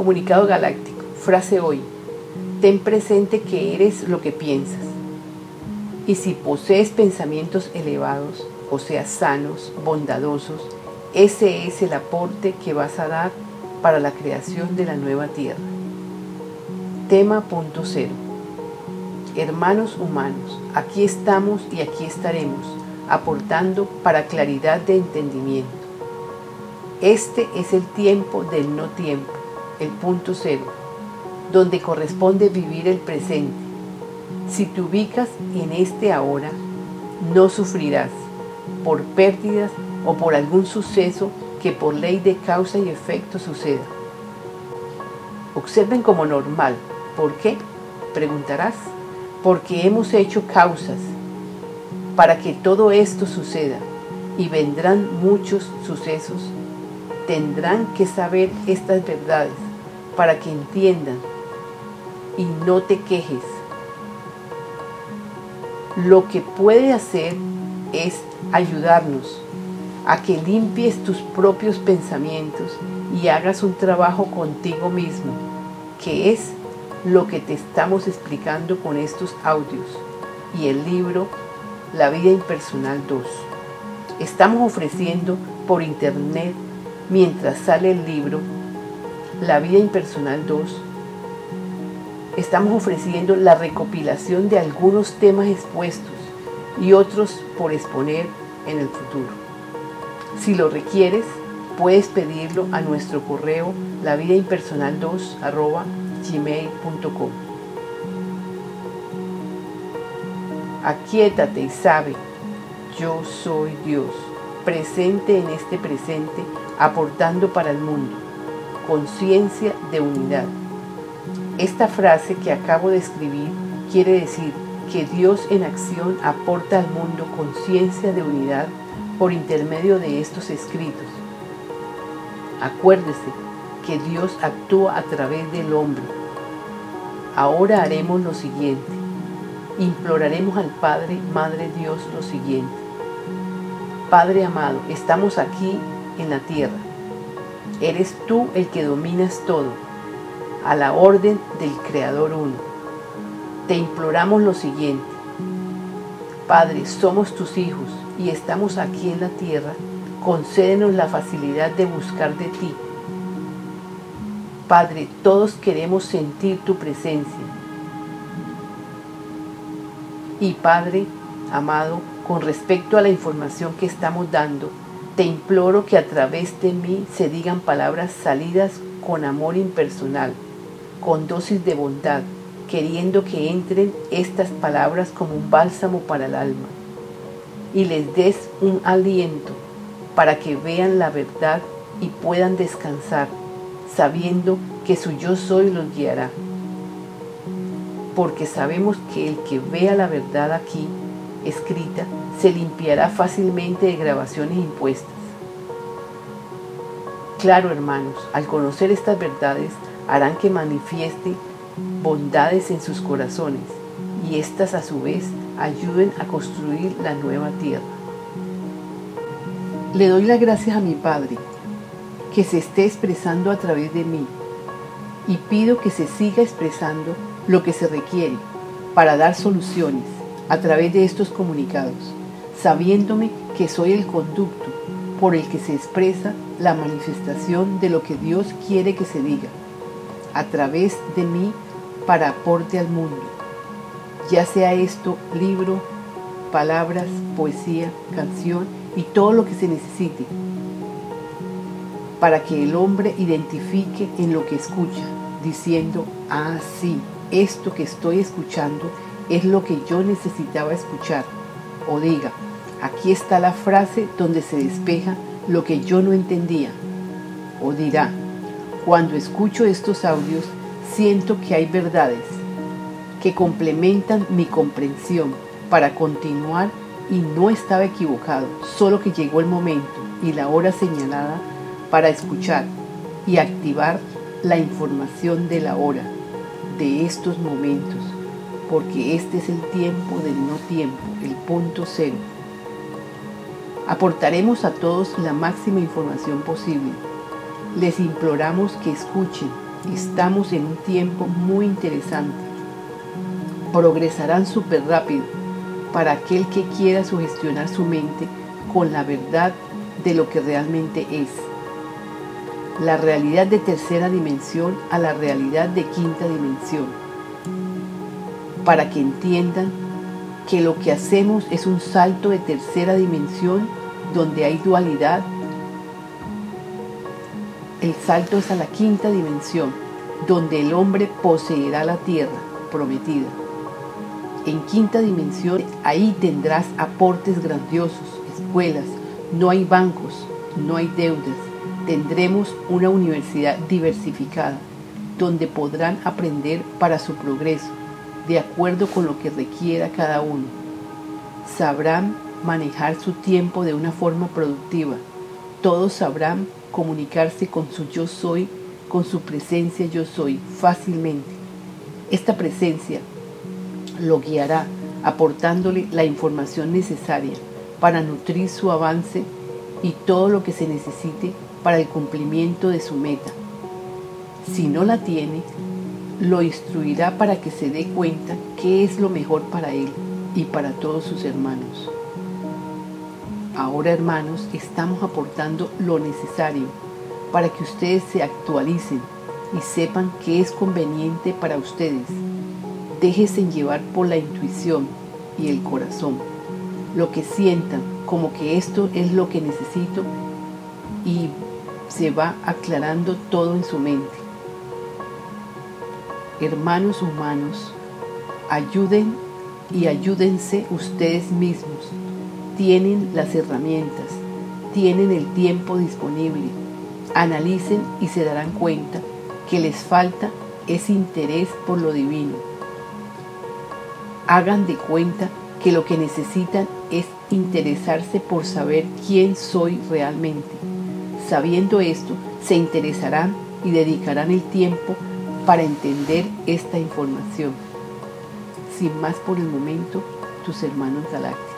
Comunicado Galáctico. Frase hoy. Ten presente que eres lo que piensas. Y si posees pensamientos elevados, o sea, sanos, bondadosos, ese es el aporte que vas a dar para la creación de la nueva tierra. Tema punto cero. Hermanos humanos, aquí estamos y aquí estaremos, aportando para claridad de entendimiento. Este es el tiempo del no tiempo, el punto cero, donde corresponde vivir el presente. Si te ubicas en este ahora, no sufrirás por pérdidas o por algún suceso que por ley de causa y efecto suceda. Observen como normal. ¿Por qué? Preguntarás. Porque hemos hecho causas para que todo esto suceda y vendrán muchos sucesos. Tendrán que saber estas verdades para que entiendan y no te quejes. Lo que puede hacer es ayudarnos a que limpies tus propios pensamientos y hagas un trabajo contigo mismo, que es lo que te estamos explicando con estos audios y el libro La vida impersonal 2. Estamos ofreciendo por internet, mientras sale el libro La vida impersonal 2, estamos ofreciendo la recopilación de algunos temas expuestos y otros por exponer en el futuro. Si lo requieres, puedes pedirlo a nuestro correo lavidaimpersonal2 gmail.com. Aquietate y sabe, yo soy Dios, presente en este presente, aportando para el mundo, conciencia de unidad. Esta frase que acabo de escribir quiere decir que Dios en acción aporta al mundo conciencia de unidad por intermedio de estos escritos. Acuérdese que Dios actúa a través del hombre. Ahora haremos lo siguiente. Imploraremos al Padre, Madre Dios, lo siguiente. Padre amado, estamos aquí en la tierra. Eres tú el que dominas todo, a la orden del Creador uno. Te imploramos lo siguiente. Padre, somos tus hijos y estamos aquí en la tierra, concédenos la facilidad de buscar de ti. Padre, todos queremos sentir tu presencia. Y Padre, amado, con respecto a la información que estamos dando, te imploro que a través de mí se digan palabras salidas con amor impersonal, con dosis de bondad, queriendo que entren estas palabras como un bálsamo para el alma y les des un aliento para que vean la verdad y puedan descansar, sabiendo que su yo soy los guiará. Porque sabemos que el que vea la verdad aquí, escrita, se limpiará fácilmente de grabaciones impuestas. Claro, hermanos, al conocer estas verdades harán que manifieste bondades en sus corazones y éstas a su vez ayuden a construir la nueva tierra. Le doy las gracias a mi Padre, que se esté expresando a través de mí, y pido que se siga expresando lo que se requiere para dar soluciones a través de estos comunicados, sabiéndome que soy el conducto por el que se expresa la manifestación de lo que Dios quiere que se diga, a través de mí para aporte al mundo. Ya sea esto libro, palabras, poesía, canción y todo lo que se necesite, para que el hombre identifique en lo que escucha, diciendo, ah, sí, esto que estoy escuchando es lo que yo necesitaba escuchar. O diga, aquí está la frase donde se despeja lo que yo no entendía. O dirá, cuando escucho estos audios, siento que hay verdades que complementan mi comprensión para continuar y no estaba equivocado, solo que llegó el momento y la hora señalada para escuchar y activar la información de la hora, de estos momentos, porque este es el tiempo del no tiempo, el punto cero. Aportaremos a todos la máxima información posible. Les imploramos que escuchen Estamos en un tiempo muy interesante. Progresarán súper rápido para aquel que quiera sugestionar su mente con la verdad de lo que realmente es. La realidad de tercera dimensión a la realidad de quinta dimensión. Para que entiendan que lo que hacemos es un salto de tercera dimensión donde hay dualidad. El salto es a la quinta dimensión, donde el hombre poseerá la tierra prometida. En quinta dimensión, ahí tendrás aportes grandiosos, escuelas, no hay bancos, no hay deudas. Tendremos una universidad diversificada, donde podrán aprender para su progreso, de acuerdo con lo que requiera cada uno. Sabrán manejar su tiempo de una forma productiva. Todos sabrán comunicarse con su yo soy, con su presencia yo soy, fácilmente. Esta presencia lo guiará aportándole la información necesaria para nutrir su avance y todo lo que se necesite para el cumplimiento de su meta. Si no la tiene, lo instruirá para que se dé cuenta qué es lo mejor para él y para todos sus hermanos. Ahora, hermanos, estamos aportando lo necesario para que ustedes se actualicen y sepan qué es conveniente para ustedes Déjense llevar por la intuición y el corazón, lo que sientan como que esto es lo que necesito y se va aclarando todo en su mente. Hermanos humanos, ayuden y ayúdense ustedes mismos. Tienen las herramientas, tienen el tiempo disponible. Analicen y se darán cuenta que les falta ese interés por lo divino hagan de cuenta que lo que necesitan es interesarse por saber quién soy realmente. Sabiendo esto, se interesarán y dedicarán el tiempo para entender esta información. Sin más por el momento, tus hermanos galácticos.